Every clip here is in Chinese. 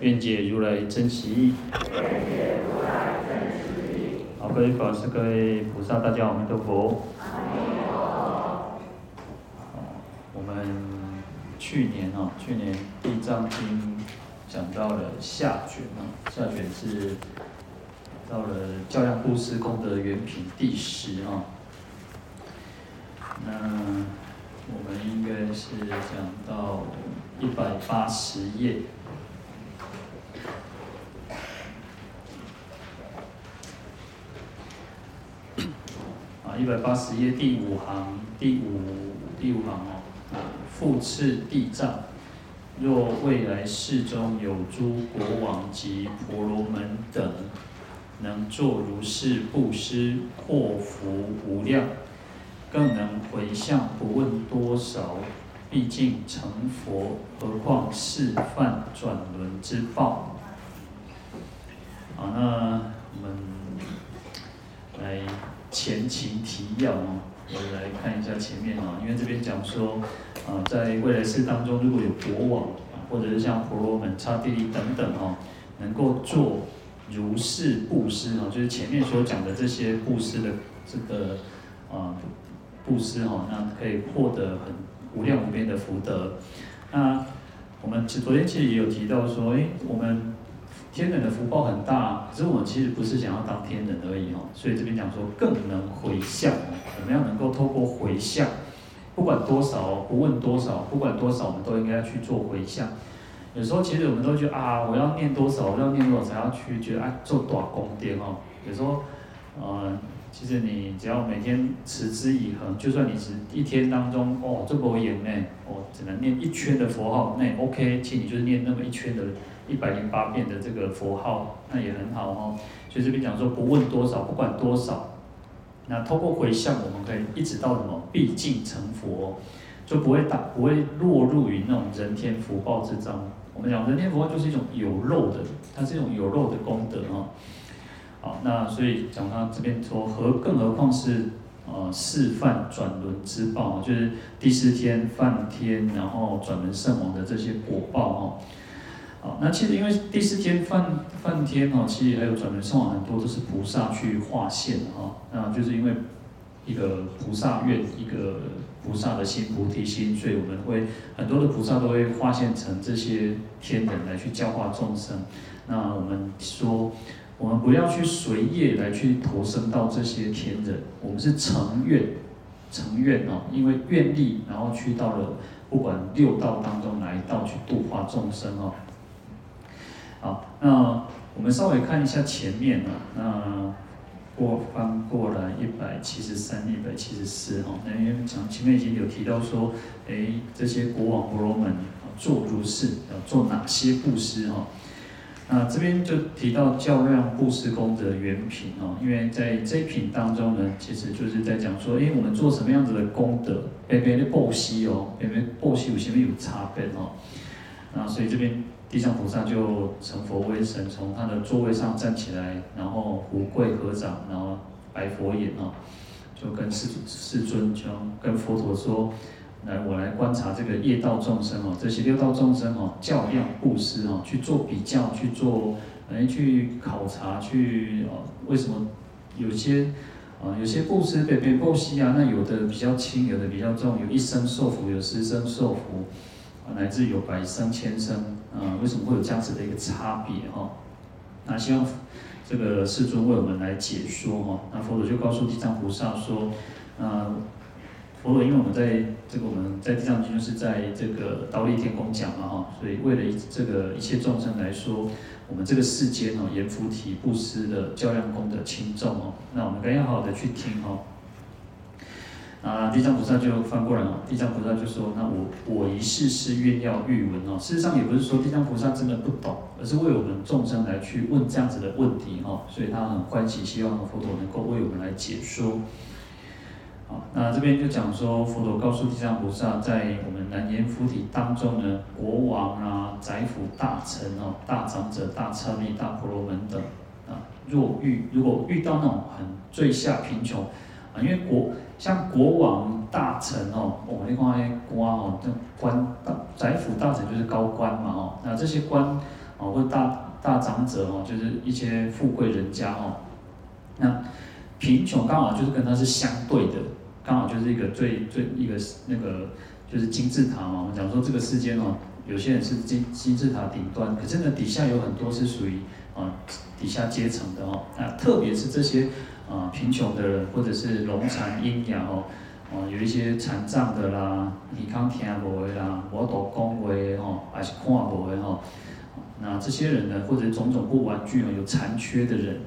愿解如来真实义。好，各位法师、各位菩萨，大家阿弥陀佛。我们去年啊，去年《地藏经》讲到了下卷啊，下卷是到了较量布施功德原品第十啊。那我们应该是讲到一百八十页。一百八十页第五行，第五第五行哦，复次地藏，若未来世中有诸国王及婆罗门等，能作如是布施，祸福无量，更能回向不问多少，毕竟成佛，何况示范转轮之报？好，那我们来。前情提要哦，我来看一下前面哦，因为这边讲说，啊，在未来世当中，如果有国王，或者是像婆罗门、刹帝利等等哦，能够做如是布施哦，就是前面所讲的这些布施的这个啊布施哦，那可以获得很无量无边的福德。那我们昨天其实也有提到说，哎，我们。天人的福报很大，可是我们其实不是想要当天人而已哦，所以这边讲说更能回向，怎么样能够透过回向，不管多少，不问多少，不管多少，我们都应该去做回向。有时候其实我们都觉得啊，我要念多少，我要念多少才要去觉得啊做多少功德哦。有时候，呃，其实你只要每天持之以恒，就算你是一天当中哦这么严呢，哦只能念一圈的佛号，那也 OK，其实你就是念那么一圈的。一百零八遍的这个佛号，那也很好哦。所以这边讲说，不问多少，不管多少，那透过回向，我们可以一直到什么？毕竟成佛，就不会打，不会落入于那种人天福报之中。我们讲人天福报就是一种有漏的，它是一种有漏的功德哦。好，那所以讲他这边说，何更何况是呃示范转轮之报，就是第四天梵天，然后转轮圣王的这些果报哦。好，那其实因为第四天梵梵天哦，其实还有转轮圣王很多都是菩萨去化现哈，那就是因为一个菩萨愿，一个菩萨的心菩提心，所以我们会很多的菩萨都会化现成这些天人来去教化众生。那我们说，我们不要去随业来去投生到这些天人，我们是成愿，成愿哦，因为愿力，然后去到了不管六道当中哪一道去度化众生哦。好，那我们稍微看一下前面啊，那过翻过来一百七十三、一百七十四哈，那因为讲前面已经有提到说，哎，这些国王婆罗门做如是要做哪些布施哈？那这边就提到较量布施功德原品哦，因为在这一品当中呢，其实就是在讲说，哎，我们做什么样子的功德，别别的布施哦，别别布施有前面有差别哦？那所以这边。地藏菩萨就成佛威神，从他的座位上站起来，然后胡跪合掌，然后白佛眼哦，就跟世世尊就跟佛陀说：“来，我来观察这个业道众生哦，这些六道众生哦，较量布施哦，去做比较，去做来去考察，去哦，为什么有些啊有些布施被被布施啊，那有的比较轻，有的比较重，有一生受福，有十生受福，乃至有百生千生。”啊，为什么会有这样子的一个差别哈？那希望这个世尊为我们来解说哈。那佛陀就告诉地藏菩萨说，啊，佛陀因为我们在这个我们在地藏经就是在这个忉利天宫讲嘛哈，所以为了这个一切众生来说，我们这个世间哦，阎浮提布施的较量功德轻重哦，那我们该要好好的去听哦。啊，地藏菩萨就翻过来了，地藏菩萨就说：“那我我一世是愿要欲闻哦。”事实上也不是说地藏菩萨真的不懂，而是为我们众生来去问这样子的问题哦，所以他很欢喜，希望佛陀能够为我们来解说。好，那这边就讲说，佛陀告诉地藏菩萨，在我们南阎浮提当中呢，国王啊、宰府大臣哦、大长者、大刹利、大婆罗门等啊，若遇如果遇到那种很最下贫穷因为国。像国王、大臣哦，我们那块那官哦，这官大宰府大臣就是高官嘛哦，那这些官哦或大大长者哦，就是一些富贵人家哦，那贫穷刚好就是跟他是相对的，刚好就是一个最最一个那个就是金字塔嘛。我们讲说这个世间哦，有些人是金金字塔顶端，可是呢底下有很多是属于啊底下阶层的哦，那特别是这些。啊，贫穷的人，或者是癃残瘖瘂哦，哦，有一些残障的啦，耳康听无的啦，无度讲话的吼，还是看无的吼，那这些人呢，或者种种不完具哦，有残缺的人，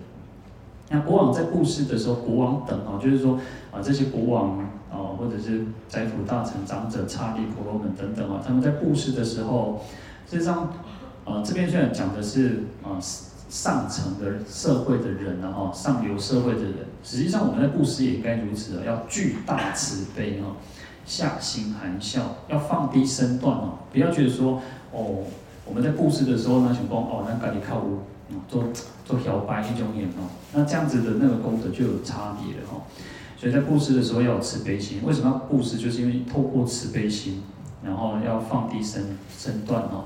那国王在布施的时候，国王等哦，就是说啊，这些国王哦，或者是宰府大臣、长者、刹利、婆罗门等等啊，他们在布施的时候，实际上，啊，这边虽然讲的是啊。上层的社会的人呢，哈，上流社会的人，实际上我们在布施也应该如此啊，要巨大慈悲哈，下心含笑，要放低身段哦，不要觉得说哦，我们在布施的时候呢，想讲哦，那赶紧靠屋，做做摇摆一种眼哦，那这样子的那个功德就有差别了哈，所以在布施的时候要有慈悲心，为什么要布施？就是因为透过慈悲心，然后要放低身身段哦。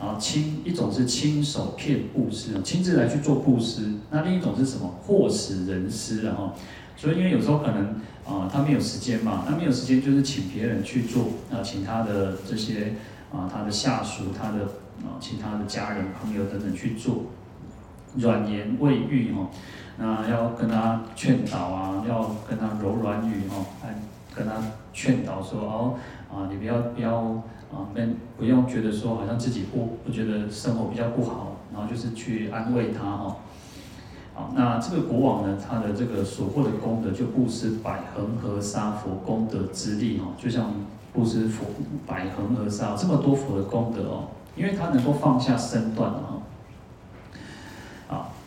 啊，亲一种是亲手骗布施，亲自来去做布施；那另一种是什么？祸使人施，然后，所以因为有时候可能啊，他没有时间嘛，那没有时间就是请别人去做啊，请他的这些啊，他的下属，他的啊，请他的家人、朋友等等去做，软言慰喻哈，那要跟他劝导啊，要跟他柔软语哈，来跟他劝导说哦，啊，你不要不要。啊，不不用觉得说好像自己不不觉得生活比较不好，然后就是去安慰他哈。好，那这个国王呢，他的这个所获的功德就布施百恒河沙佛功德之力哈，就像布施佛百恒河沙这么多佛的功德哦，因为他能够放下身段哈。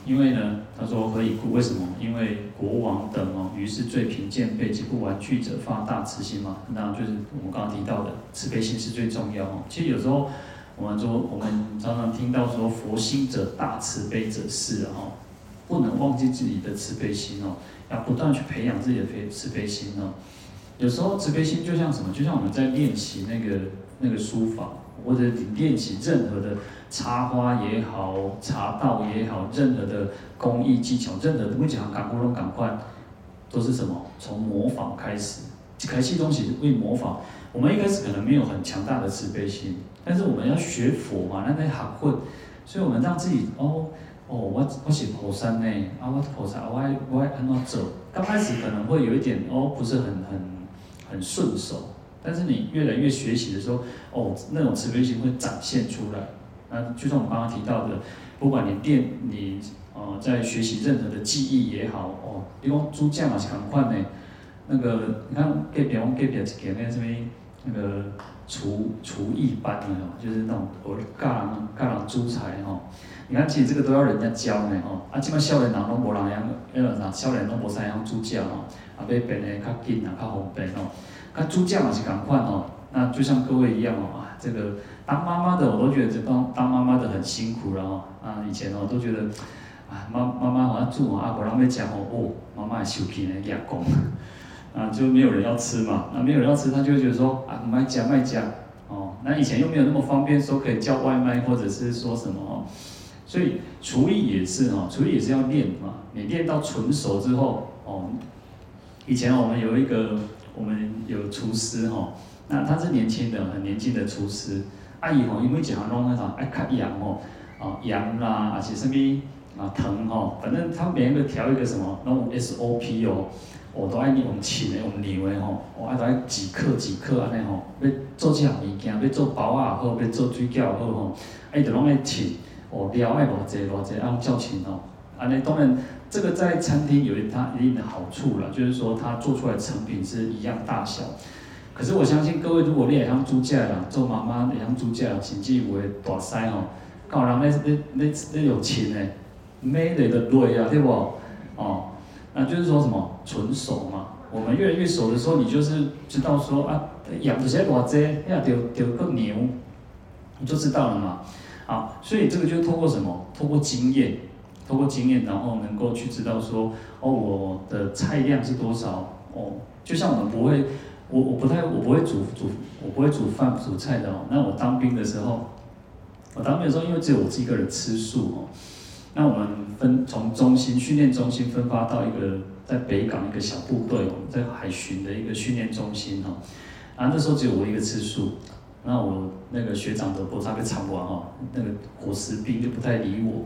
因为呢，他说何以故？为什么？因为国王等哦，于是最贫贱被及不完具者发大慈心嘛。那就是我们刚刚提到的慈悲心是最重要哦。其实有时候我们说，我们常常听到说佛心者大，慈悲者是哦，不能忘记自己的慈悲心哦，要不断去培养自己的慈慈悲心哦。有时候慈悲心就像什么？就像我们在练习那个那个书法，或者你练习任何的。插花也好，茶道也好，任何的工艺技巧，任何的不讲赶不拢赶快，都是什么？从模仿开始，开始东西为模仿。我们一开始可能没有很强大的慈悲心，但是我们要学佛嘛，那得学会，所以我们让自己哦哦，我我是菩萨呢，啊我菩萨，我我爱按怎走。刚开始可能会有一点哦，不是很很很顺手，但是你越来越学习的时候，哦，那种慈悲心会展现出来。那就像我刚刚提到的，不管你练你呃在学习任何的技艺也好哦，比如说珠匠嘛是很快的，那个你看隔壁我们隔壁一间那什么那个厨厨艺班的哦，就是那种我教人教人煮菜哦，你看其实这个都要人家教的哦，啊，基本少年人拢无人样，那个啥少年人拢无啥样煮酱哦，啊，要变的较紧啊，较方便哦，啊，煮酱嘛是很快哦，那就像各位一样哦，啊，这个。当妈妈的我都觉得这当当妈妈的很辛苦然后，啊以前哦都觉得，啊妈妈妈好像住啊，不让被讲哦，哦妈妈还受皮呢养工，啊就没有人要吃嘛，那没有人要吃，他就会觉得说啊卖家卖家，哦那以前又没有那么方便说可以叫外卖或者是说什么哦，所以厨艺也是哦，厨艺也是要练嘛，你练到纯熟之后哦，以前我们有一个我们有厨师哦，那他是年轻的很年轻的厨师。阿姨吼，因为一项拢那啥爱较盐吼，啊盐啦，还是什么啊糖吼，反正他每个调一个什么，拢有 SOP 哦，我都爱用称的用量的吼，我爱都爱几克几克安尼吼，要做这项物件，要做包啊好，要做水饺好吼，啊伊就拢爱称，哦料爱偌济偌济，啊照称吼，安尼，当然这个在餐厅有它一定的好处了，就是说它做出来成品是一样大小。可是我相信各位，如果你也像煮菜啦，做妈妈也像煮菜，甚至有的大师吼，教人咧咧咧咧有钱的，买的累啊，对不？哦，那就是说什么纯熟嘛。我们越来越熟的时候，你就是知道说啊，养这些偌济，要丢丢个牛，你就知道了嘛。好，所以这个就是透过什么？透过经验，透过经验，然后能够去知道说，哦，我的菜量是多少？哦，就像我们不会。我我不太我不会煮煮我不会煮饭煮菜的哦。那我当兵的时候，我当兵的时候，因为只有我自己一个人吃素哦。那我们分从中心训练中心分发到一个在北港一个小部队哦，在海巡的一个训练中心哦。啊，那时候只有我一个吃素。那我那个学长的波差被抢完哦，那个伙食兵就不太理我。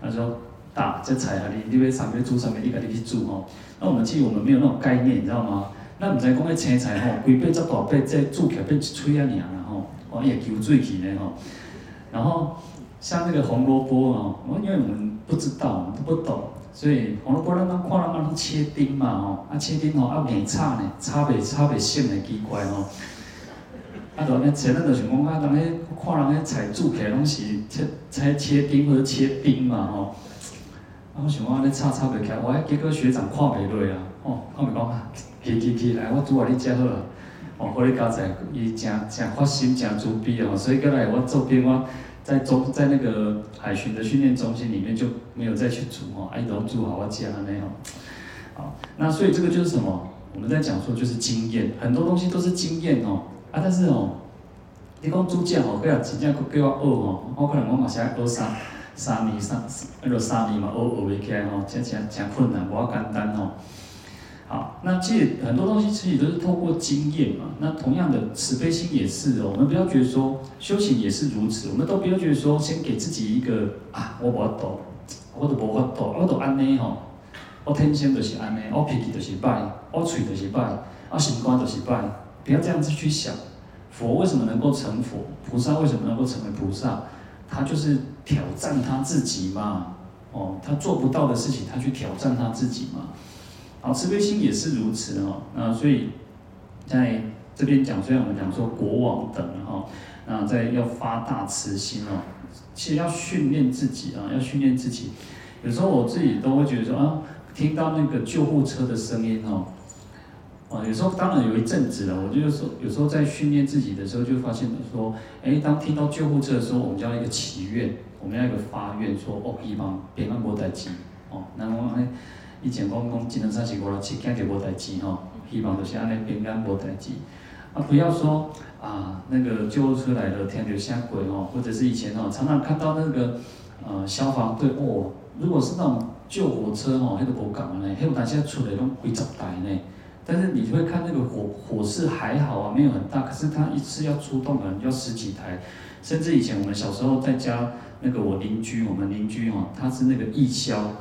他说：“打这菜啊，你你要上面煮上面，你赶紧去煮哦。”那我们其实我们没有那种概念，你知道吗？咱毋知讲迄青菜吼，规把遮大把，这煮起来变一炊啊尔啦吼，哦也吸水去咧吼。然后像那个红萝卜哦，我因为我们不知道，我们都不懂，所以红萝卜咱咱看人安尼切丁嘛吼，啊切丁吼啊硬炒呢，炒袂炒袂熟呢奇怪吼。啊就安尼切，咱就想讲啊，人咧看人咧菜煮起来拢是切切切丁或者切丁嘛吼。啊我想讲安尼炒炒袂起来，我迄结果学长看袂落啊，哦，看袂讲。去去去，来，我煮互你食好啊！哦，互你加在，伊诚诚发心，诚慈悲哦。所以过来我做兵，我在中在那个海巡的训练中心里面就没有再去煮哦，哎，都煮好我食安尼哦。好，那所以这个就是什么？我们在讲说就是经验，很多东西都是经验哦。啊，但是哦，你讲煮食哦，不要真正叫我学哦，我可能我嘛是爱学三三年三，那个三年嘛学学袂起来哦，真真真困难，无简单哦。好，那其实很多东西其实都是透过经验嘛。那同样的慈悲心也是哦。我们不要觉得说修行也是如此，我们都不要觉得说先给自己一个啊，我无法度，我都无法度，我都安尼吼，我天生就是安尼，我脾气就是歹，我嘴就是歹，我心肝就是歹。不要这样子去想，佛为什么能够成佛？菩萨为什么能够成为菩萨？他就是挑战他自己嘛。哦，他做不到的事情，他去挑战他自己嘛。好，慈悲心也是如此哦。那所以，在这边讲，虽然我们讲说国王等哈，那在要发大慈心哦，其实要训练自己啊，要训练自己。有时候我自己都会觉得说啊，听到那个救护车的声音哦，啊，有时候当然有一阵子了，我就是说，有时候在训练自己的时候，就发现说，哎，当听到救护车的时候，我们就要一个祈愿，我们要一个发愿，说哦，希望平安无代志哦，那我。以前讲讲，只能三十五六七，惊就无代志吼，希望就是安尼平安无代志。啊，不要说啊，那个救护车来了，天就下鬼吼，或者是以前哦，常常看到那个呃消防队哦，如果是那种救火车吼，迄个无共呢，迄有当时出来拢几十台呢。但是你会看那个火火势还好啊，没有很大，可是他一次要出动可能要十几台，甚至以前我们小时候在家那个我邻居，我们邻居哦，他是那个义消。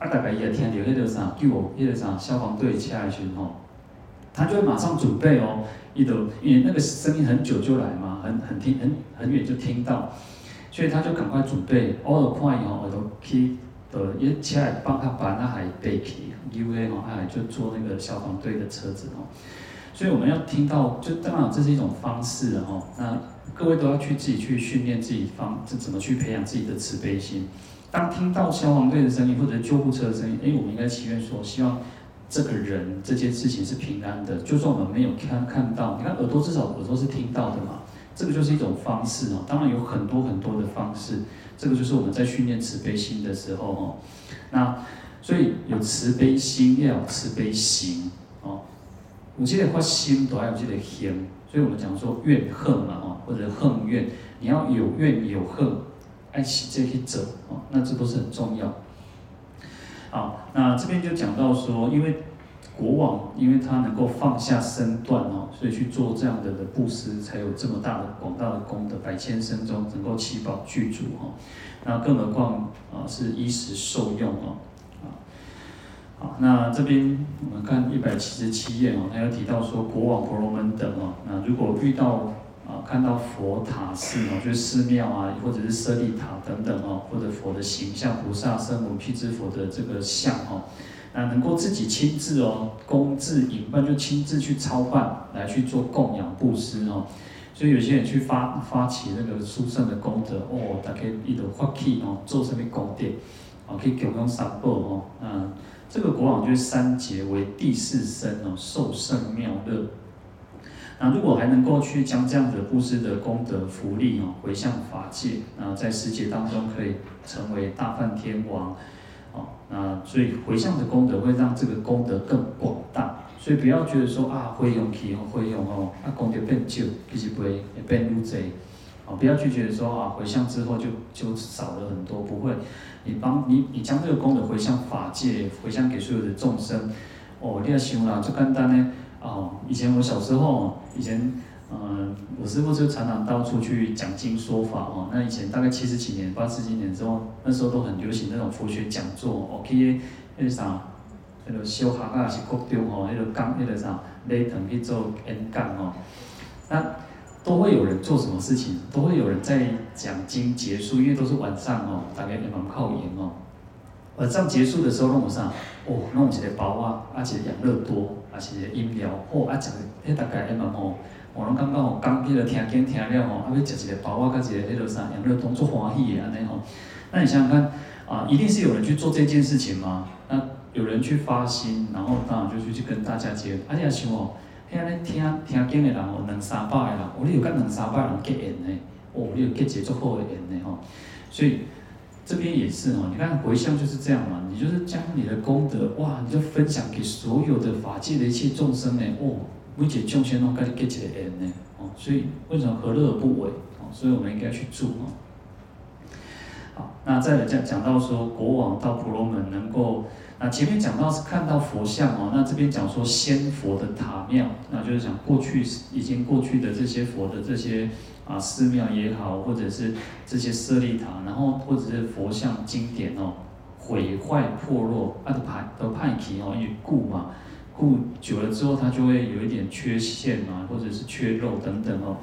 啊，大概伊也听到迄个啥救火，迄个啥消防队车来时吼，他就会马上准备哦，伊就因为那个声音很久就来嘛，很很听很很远就听到，所以他就赶快准备，我就看伊吼，我就去，呃，伊车来帮他把那海背起，因为吼，哎，就坐那个消防队的车子吼，所以我们要听到，就当然这是一种方式吼，那各位都要去自己去训练自己方，这怎么去培养自己的慈悲心。当听到消防队的声音或者救护车的声音，哎，我们应该祈愿说，希望这个人这件事情是平安的。就算我们没有看看到，你看耳朵至少耳朵是听到的嘛，这个就是一种方式哦。当然有很多很多的方式，这个就是我们在训练慈悲心的时候哦。那所以有慈悲心，要有慈悲行哦。有这个发心，都要有这个行。所以我们讲说怨恨嘛，哦，或者恨怨，你要有怨有恨。爱惜这些者哦，那这都是很重要。好，那这边就讲到说，因为国王，因为他能够放下身段哦，所以去做这样的的布施，才有这么大的广大的功德，百千生中能够七宝具足哈。那更何况啊，是衣食受用哦。好，那这边我们看一百七十七页哦，他有提到说，国王婆罗门等哦，那如果遇到看到佛塔寺哦，就是寺庙啊，或者是舍利塔等等哦，或者佛的形象、菩萨、圣母、辟支佛的这个像哦，那能够自己亲自哦，供置饮饭就亲自去操办来去做供养布施哦，所以有些人去发发起那个殊胜的功德哦，大家一路发起哦，做什么功德哦，可以供养三宝哦，嗯，这个国王就是三劫为第四身哦，受胜妙乐。那如果还能够去将这样的布施的功德福利哦，回向法界，那在世界当中可以成为大梵天王，哦，那所以回向的功德会让这个功德更广大，所以不要觉得说啊，回向去哦，会用哦，那功德变旧，其实不会变愈多，哦，不要去觉得说啊，回向之后就就少了很多，不会，你帮你你将这个功德回向法界，回向给所有的众生，哦，你要想啦，就简单呢。哦，以前我小时候，以前，嗯、呃，我师父就常常到处去讲经说法哦。那以前大概七十几年、八十几年之后，那时候都很流行那种佛学讲座哦，去那个啥，那个小学啊是国中哦，那个讲那个啥，礼堂去做演讲哦。那都会有人做什么事情？都会有人在讲经结束，因为都是晚上哦，大概也蛮靠远哦。晚上结束的时候，弄啥？哦，弄一个包啊，啊，一个养乐多，啊，是一个饮料，哦，啊，食个，迄大概诶嘛吼，我拢感觉吼，刚迄个听经听了吼，啊，要食一个包啊，甲一个迄个啥养乐多，足欢喜的安尼吼。那你想想看，啊，一定是有人去做这件事情吗？那有人去发心，然后当然就去去跟大家结，啊，你也想哦，迄安尼听听经的人哦，两三百个人，哦，你有甲两三百人结缘呢？哦，你有结一个足好诶缘呢吼，所以。这边也是哦，你看回向就是这样嘛，你就是将你的功德哇，你就分享给所有的法界的一切众生呢，哦，为解众生哦，该你给起来呢，哦，所以为什么何乐而不为？哦，所以我们应该去做哦。好，那再来讲讲到说国王到婆罗门能够，那前面讲到是看到佛像哦，那这边讲说先佛的塔庙，那就是讲过去已经过去的这些佛的这些。啊，寺庙也好，或者是这些舍利塔，然后或者是佛像经典哦，毁坏破落，啊都派都派起哦，因故嘛，故久了之后，它就会有一点缺陷嘛，或者是缺漏等等哦，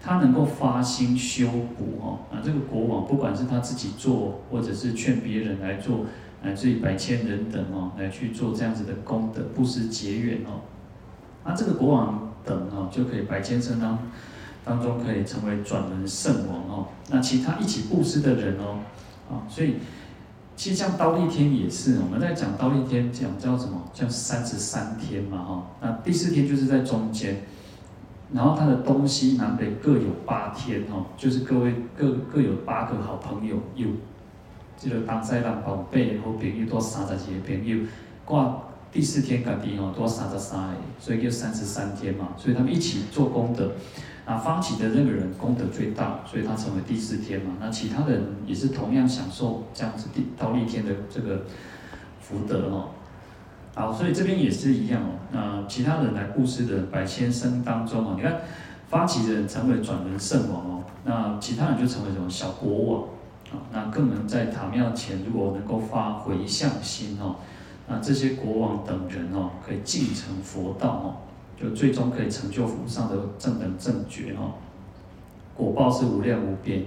他能够发心修补哦，啊这个国王不管是他自己做，或者是劝别人来做，乃至于百千人等哦，来去做这样子的功德布施结缘哦，那这个国王等哦，就可以百千生当。当中可以成为转轮圣王哦，那其他一起布施的人哦，啊，所以其实像刀利天也是，我们在讲刀利天讲叫什么？叫三十三天嘛哈，那第四天就是在中间，然后他的东西南北各有八天哦，就是各位各各有八个好朋友，有这个当塞浪宝贝和朋友多三十几个朋友挂第四天赶地哦，多三十三个，所以叫三十三天嘛，所以他们一起做功德。那发起的那个人功德最大，所以他成为第四天嘛。那其他人也是同样享受这样子第到立天的这个福德哦。好，所以这边也是一样哦。那其他人来布施的百千生当中哦，你看发起的人成为转轮圣王哦，那其他人就成为什么小国王啊？那更能在塔庙前如果能够发回向心哦，那这些国王等人哦，可以进城佛道哦。就最终可以成就佛上的正等正觉哦，果报是无量无边。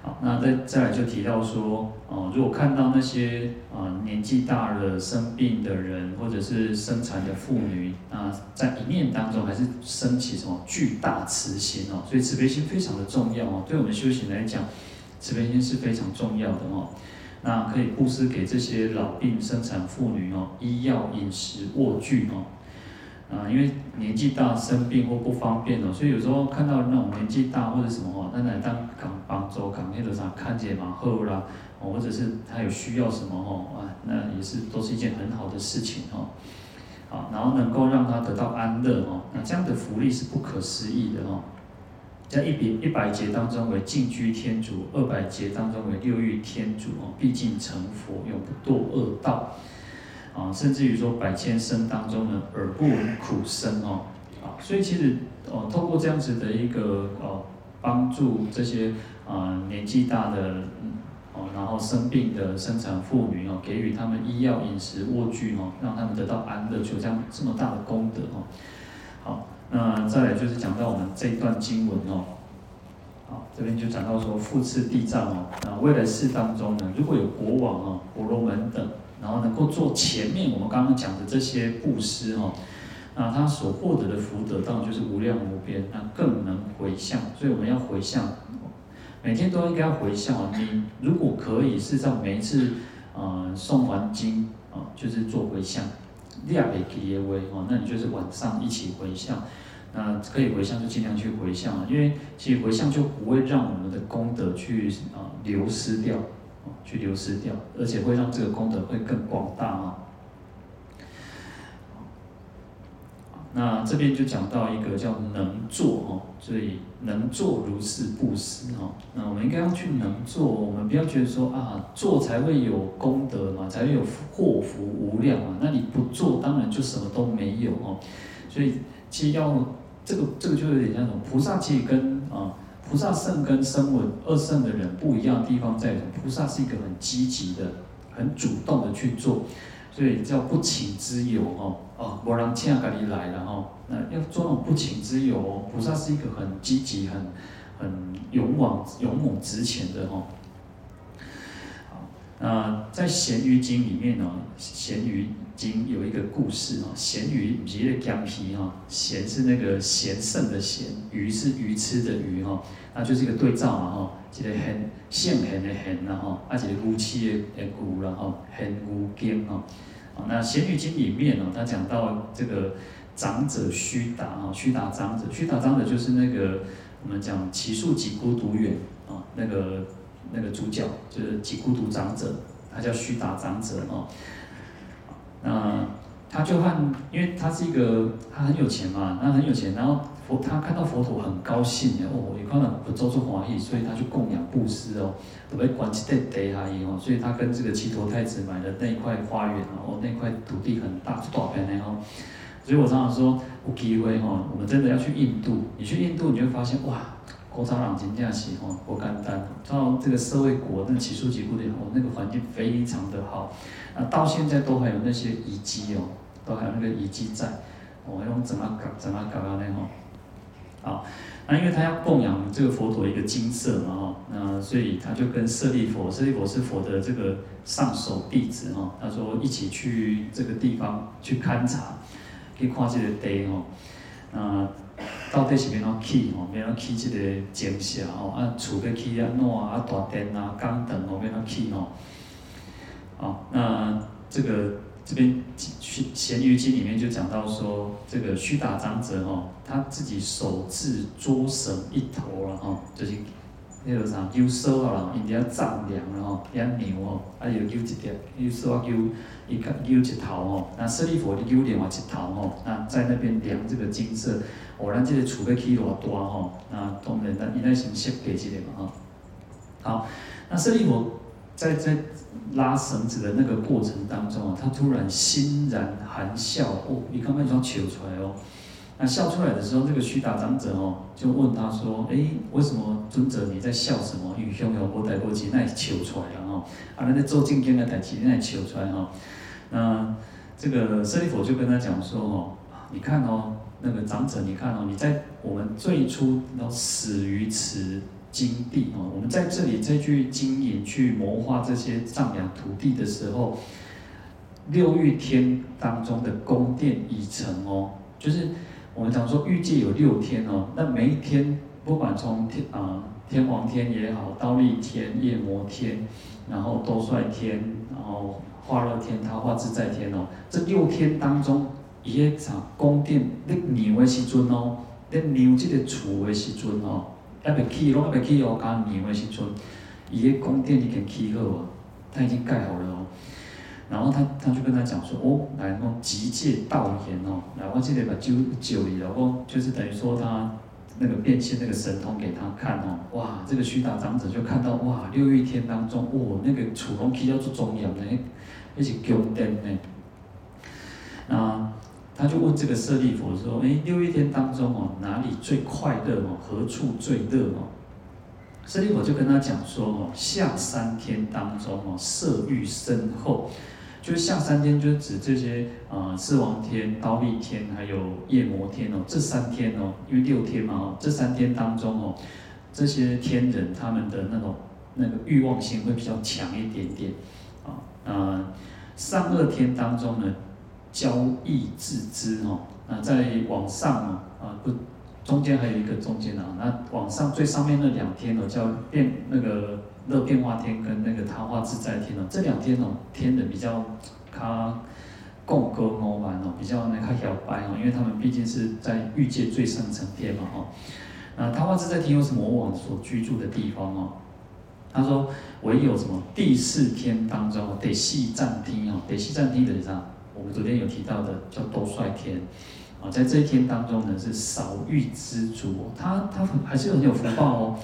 好，那再再来就提到说，哦，如果看到那些啊年纪大了生病的人，或者是生产的妇女，啊，在一念当中还是升起什么巨大慈心哦，所以慈悲心非常的重要哦，对我们修行来讲，慈悲心是非常重要的哦。那可以布施给这些老病生产妇女哦，医药、饮食、卧具哦。啊，因为年纪大生病或不方便哦，所以有时候看到那种年纪大或者什么哦，那来当扛帮助扛那个啥看见嘛好啦，哦，或者是他有需要什么哦，啊，那也是都是一件很好的事情哦，好，然后能够让他得到安乐哦，那这样的福利是不可思议的哦，在一百一百节当中为净居天主，二百节当中为六欲天主哦，毕竟成佛，永不堕恶道。啊，甚至于说百千生当中呢，尔不闻苦声哦，啊，所以其实哦，透过这样子的一个哦，帮助这些啊年纪大的哦，然后生病的生产妇女哦，给予他们医药、饮食、卧具哦，让他们得到安乐，就这样这么大的功德哦。好，那再来就是讲到我们这一段经文哦，好，这边就讲到说复次地藏哦，那未来世当中呢，如果有国王哦、婆罗门等，然后能够做前面我们刚刚讲的这些布施哦，那他所获得的福德当然就是无量无边，那更能回向，所以我们要回向，每天都应该要回向。你如果可以，事实上每一次呃诵完经啊，就是做回向。两个结尾哦，那你就是晚上一起回向，那可以回向就尽量去回向啊，因为其实回向就不会让我们的功德去啊流失掉，去流失掉，而且会让这个功德会更广大啊。那这边就讲到一个叫能做哦，所以能做如是布施哦。那我们应该要去能做，我们不要觉得说啊，做才会有功德嘛，才会有祸福无量嘛。那你不做，当然就什么都没有哦。所以其实要这个这个就有点像什么菩萨，其实跟啊菩萨圣跟生闻二圣的人不一样的地方在于，菩萨是一个很积极的、很主动的去做。所以叫不请之友哦，哦，无人请家里来了哈，那要做那种不请之友哦，菩萨是一个很积极、很很勇往、勇猛直前的哈。那在咸鱼经里面呢，咸鱼经有一个故事哦，咸鱼不是那个姜皮哈，咸是那个贤圣的咸，鱼是鱼吃的鱼哈，那就是一个对照嘛哈，一个很圣贤的贤然后，啊一个夫妻的的夫然后，贤无经哈。那《咸鱼经》里面哦，他讲到这个长者须达啊，须达长者，须达长者就是那个我们讲只树几孤独园啊，那个那个主角就是几孤独长者，他叫须达长者哦。那他就和，因为他是一个他很有钱嘛，他很有钱，然后佛他看到佛陀很高兴哦，也看到不周出华裔，所以他去供养布施哦。特别关起得得哈伊哦，所以他跟这个只陀太子买的那一块花园哦，那块土地很大，多少片呢哈？所以我常常说，有机会哈，我们真的要去印度。你去印度，你就会发现哇，国土壤真正是哈，不简单。到这个社会国，那只树给孤独园哦，那个环境非常的好。啊，到现在都还有那些遗迹哦，都还有那个遗迹在。哦，用怎么搞怎么搞啊那哈？好。那因为他要供养这个佛陀一个金色嘛哈，那所以他就跟舍利弗，舍利弗是佛的这个上首弟子哈，他说一起去这个地方去勘察，去看这个地哈，那到底是要怎起吼，要怎起这个建设吼，啊厝要起安怎啊，大电啊，钢等吼，要怎起吼，好，那这个。这边《咸鱼经》里面就讲到说，这个须大长者吼，他自己手制桌绳一头了吼，就是那个啥，又收好了，人家丈量然后养牛哦，啊又揪一点，又收啊揪伊个揪一头哦，那舍利弗就揪另外一头哦，那在那边量这个金色，哦，咱这个厝要起偌大吼，那当然咱伊那先设计一个嘛哈，好，那舍利弗在在。拉绳子的那个过程当中啊，他突然欣然含笑哦，你看那双笑出来哦，那笑出来的时候，这个须达长者哦，就问他说：“哎，为什么尊者你在笑什么？与兄有波带波吉那笑出来了哈？啊，那在做正经的代志那笑出来哈？那这个舍利弗就跟他讲说哦，你看哦，那个长者，你看哦，你在我们最初要死于此。”金地哦，我们在这里再去经营、去谋划这些丈量土地的时候，六欲天当中的宫殿已成哦，就是我们讲说欲界有六天哦，那每一天不管从天啊、天王天也好，忉利天、夜摩天，然后多帅天，然后化乐天、他化自在天哦，这六天当中，伊个啥宫殿咧牛的时阵哦，咧牛这个厝的时阵哦。还没起，拢还没起哦，刚年的时阵，伊个宫殿已经起好啊，他已经盖好了哦。然后他他就跟他讲说，哦，来，我极界道言哦，来，我这里把九九里了哦，就是等于说他那个变现那个神通给他看哦，哇，这个须达长者就看到哇，六欲天当中，哦，那个楚龙起要做庄严的，那是宫殿呢，啊。他就问这个舍利佛说：“哎，六欲天当中哦，哪里最快乐哦？何处最乐哦？”舍利佛就跟他讲说：“哦，下三天当中哦，色欲深厚，就是下三天，就是指这些啊，四王天、刀利天，还有夜魔天哦，这三天哦，因为六天嘛哦，这三天当中哦，这些天人他们的那种那个欲望性会比较强一点点啊。那上二天当中呢，交易自知哦，那在往上啊啊不。中间还有一个中间啊，那往上最上面那两天哦，叫变那个乐变化天跟那个他化自在天哦，这两天哦，天的比较他共歌摩玩哦，比较那个小白哦，因为他们毕竟是在欲界最上层天嘛哈。那他化自在天又是魔王所居住的地方哦。他说唯有什么第四天当中得细暂听哦，得细暂听的是啥？我们昨天有提到的叫多帅天。啊，在这一天当中呢，是少欲知足，他他很还是很有福报哦。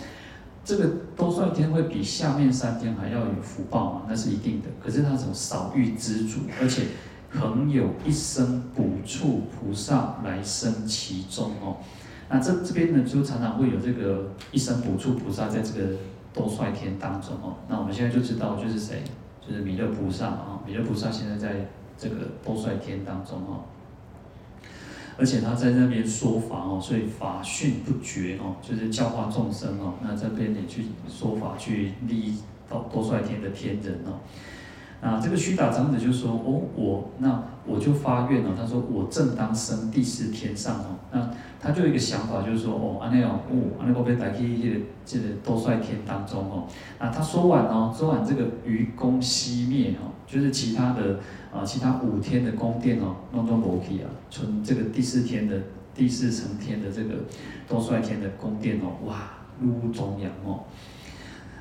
这个多帅天会比下面三天还要有福报嘛，那是一定的。可是他怎么少欲知足，而且恒有一生补处菩萨来生其中哦。那这这边呢，就常常会有这个一生补处菩萨在这个多帅天当中哦。那我们现在就知道就是谁，就是弥勒菩萨啊。弥勒菩萨现在在这个多帅天当中哦。而且他在那边说法哦，所以法讯不绝哦，就是教化众生哦。那这边你去说法去利益到多帅天的天人哦。那这个须达长者就说哦，我那我就发愿哦，他说我正当生第四天上哦。那他就有一个想法，就是说哦，安尼哦，哦，安尼我被带去这个这个多帅天当中哦。那他说完哦，说完这个余宫熄灭哦，就是其他的。啊，其他五天的宫殿哦，弄中罗皮啊，从这个第四天的第四层天的这个多帅天的宫殿哦，哇，如中央哦，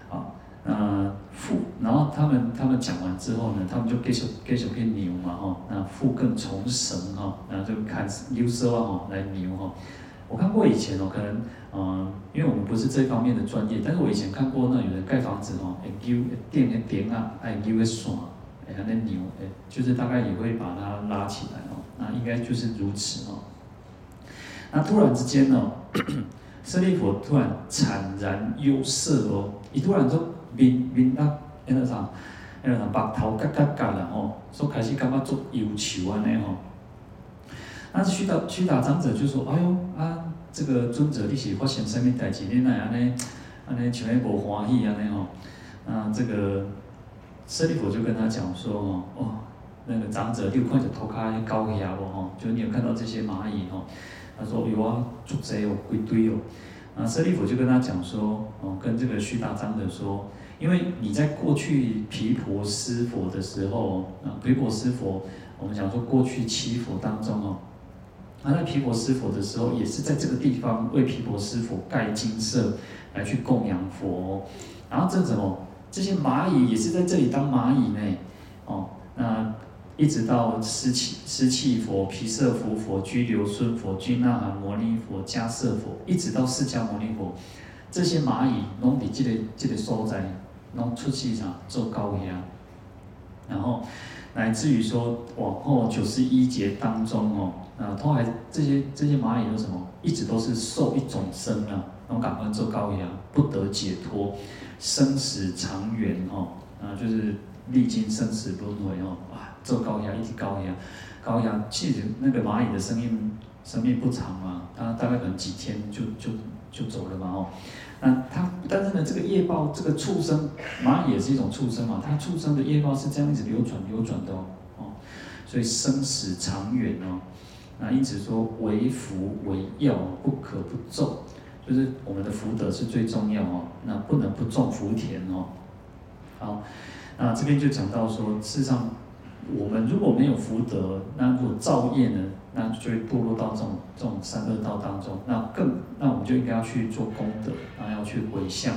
啊，那富，然后他们他们讲完之后呢，他们就继续继续去牛嘛哈，那富更从神哈，然后就开始牛舌啊哈来牛哈，我看过以前哦，可能嗯，因为我们不是这方面的专业，但是我以前看过那有人盖房子哦，牛垫个顶啊，哎牛个线。哎，那牛，哎，就是大概也会把它拉起来哦，那应该就是如此哦。那突然之间呢，舍利弗突然惨然忧色哦，一突然就面面啊，那个啥，那个啥，白头嘎嘎嘎了哦，说开始感觉做忧愁安尼吼。那须达须达长者就说：“哎哟啊，这个尊者你是发生什物代志？你那安尼安尼像咧无欢喜安尼吼？啊，这个。”舍利弗就跟他讲说：“哦，哦，那个长者，你有看到涂骹高压不？吼，就你有看到这些蚂蚁吼？”他说：“有啊，足侪哦，规堆哦。”啊，舍利弗就跟他讲说：“哦，跟这个须达长者说，因为你在过去毗婆师佛的时候，啊，毗婆师佛，我们讲说过去七佛当中哦，他在毗婆师佛的时候，也是在这个地方为毗婆师佛盖金色来去供养佛，然后这什么？”这些蚂蚁也是在这里当蚂蚁呢，哦，那一直到施气施气佛、毗舍浮佛、居留孙佛、居那含牟尼佛、迦叶佛，一直到释迦摩尼佛，这些蚂蚁拢在这个这个所在，拢出去啥做高压，然后乃至于说往后九十一节当中哦，啊，都还这些这些蚂蚁有什么？一直都是受一种生啊，拢赶快做高压，不得解脱。生死长远哦，啊，就是历经生死轮回哦，哇，做高压一直高压，高压，其实那个蚂蚁的生命生命不长嘛，它大概可能几天就就就走了嘛哦，那它但是呢，这个业报，这个畜生蚂蚁也是一种畜生嘛，它畜生的业报是这样一直流转流转的哦，哦所以生死长远哦，那因此说为福为要不可不种。就是我们的福德是最重要哦，那不能不种福田哦。好，那这边就讲到说，事实上，我们如果没有福德，那如果造业呢，那就会堕落到这种这种三恶道当中。那更，那我们就应该要去做功德，然后要去回向。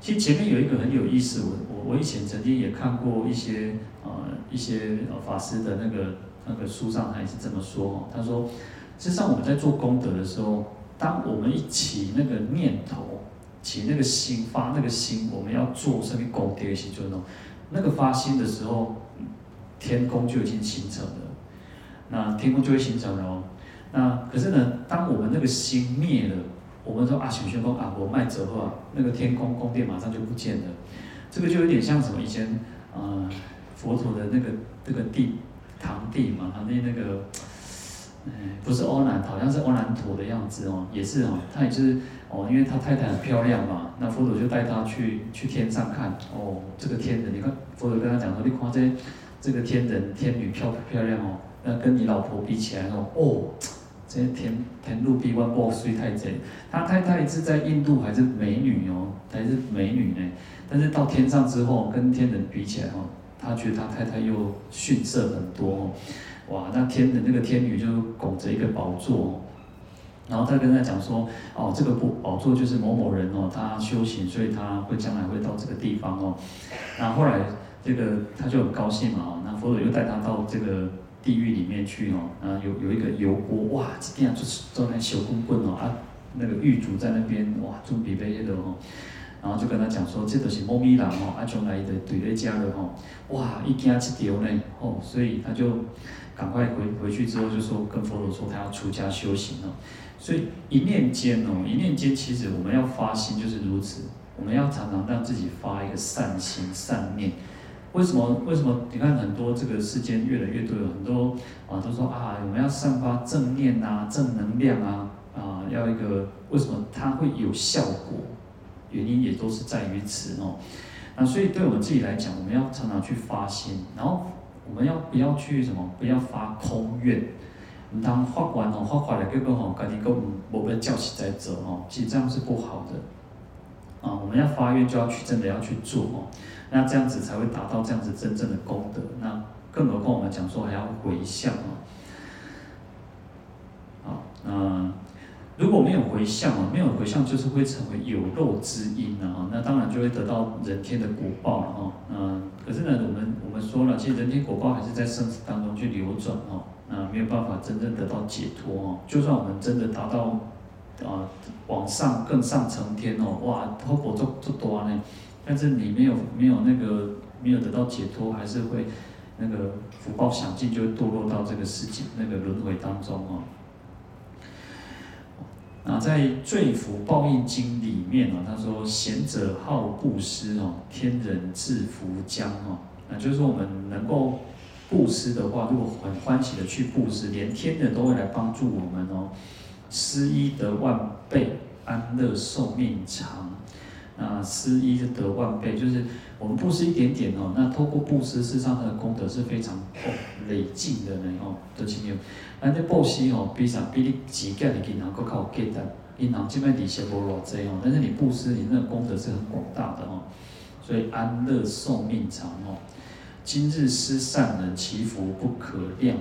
其实前面有一个很有意思，我我我以前曾经也看过一些呃一些呃法师的那个那个书上，他也是这么说哦。他说，事实上我们在做功德的时候。当我们一起那个念头，起那个心发那个心，我们要做什么功德的时候呢？那个发心的时候，天宫就已经形成了，那天空就会形成了哦。那可是呢，当我们那个心灭了，我们说啊，小旋风啊，我卖折后啊，那个天空宫殿马上就不见了。这个就有点像什么？以前啊、呃，佛陀的那个那个弟堂弟嘛，堂弟那个，哎，不是阿难，好像是阿难陀的样子哦，也是哦，他也是哦，因为他太太很漂亮嘛，那佛陀就带他去去天上看哦，这个天人，你看佛陀跟他讲说，你看这这个天人天女漂不漂亮哦？那跟你老婆比起来哦，哦，这些天天路比万波水太贼，他太太是在印度还是美女哦，还是美女呢？但是到天上之后，跟天人比起来哦，他觉得他太太又逊色很多哦，哇，那天的那个天女就拱着一个宝座，哦然后他跟他讲说，哦，这个宝宝座就是某某人哦，他修行，所以他会将来会到这个地方哦，那后来这个他就很高兴嘛，那佛祖又带他到这个。地狱里面去哦，啊，有有一个油锅，哇，这样就是做那小棍棍哦，啊，那个狱卒在那边，哇，做比杯的哦，然后就跟他讲说，这都是猫咪人哦，啊，将来的对在家的哦，哇，一惊一条呢，哦，所以他就赶快回回去之后就说跟佛陀说他要出家修行哦，所以一念间哦，一念间其实我们要发心就是如此，我们要常常让自己发一个善心善念。为什么？为什么？你看很多这个世间越来越多有很多啊，都说啊，我们要散发正念啊，正能量啊，啊，要一个为什么它会有效果？原因也都是在于此哦。那所以对我们自己来讲，我们要常常去发心，然后我们要不要去什么？不要发空愿。你当发完哦，发完了结果吼，赶紧跟我们叫起在走哦，其实这样是不好的。啊，我们要发愿就要去真的要去做哦。那这样子才会达到这样子真正的功德。那更何况我们讲说还要回向啊，好，那如果没有回向啊，没有回向就是会成为有漏之因啊，那当然就会得到人天的果报了哈。嗯，可是呢，我们我们说了，其实人天果报还是在生死当中去流转哦，那没有办法真正得到解脱哦。就算我们真的达到啊，往上更上层天哦，哇，托钵做做多呢。但是你没有没有那个没有得到解脱，还是会那个福报享尽，就会堕落到这个世界那个轮回当中哦。那在《罪福报应经》里面哦，他说：“贤者好布施哦，天人自福将哦。”那就是说我们能够布施的话，如果很欢喜的去布施，连天人都会来帮助我们哦。施一得万倍，安乐寿命长。那，施一就得万倍，就是我们布施一点点哦，那透过布施，事实上它的功德是非常哦累进的呢哦，都亲友。那这布施哦，比上比你几个的银行更靠简单，银行这边利息无偌济哦，但是你布施，你那个功德是很广大的哦，所以安乐寿命长哦。今日施善人，其福不可量。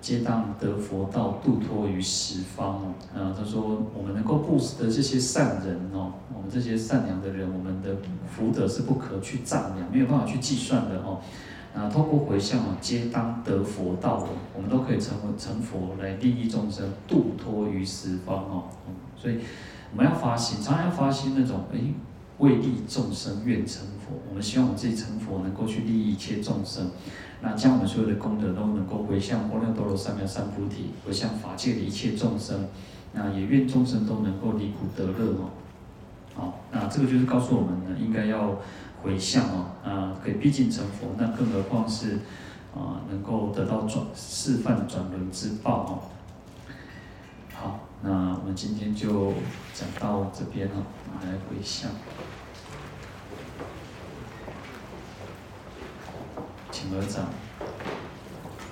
皆当得佛道，度脱于十方哦。啊，他说我们能够布施的这些善人哦，我们这些善良的人，我们的福德是不可去丈量，没有办法去计算的哦。啊，透过回向哦，皆当得佛道哦，我们都可以成为成佛来利益众生，度脱于十方哦。所以我们要发心，常常要发心那种哎，为利众生愿成佛。我们希望我们自己成佛，能够去利益一切众生。那将我们所有的功德都能够回向阿耨多罗三藐三菩提，回向法界的一切众生。那也愿众生都能够离苦得乐哦。好，那这个就是告诉我们呢，应该要回向哦。啊，可以毕竟成佛，那更何况是啊，能够得到转示范转轮之报哦。好，那我们今天就讲到这边哦，来回向。请合掌，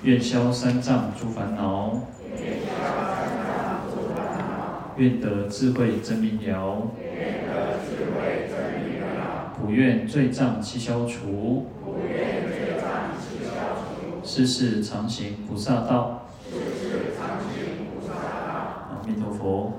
愿消三障诸烦恼，愿得智慧真明了，普愿罪障悉消除，世世常行菩萨道，阿弥陀佛。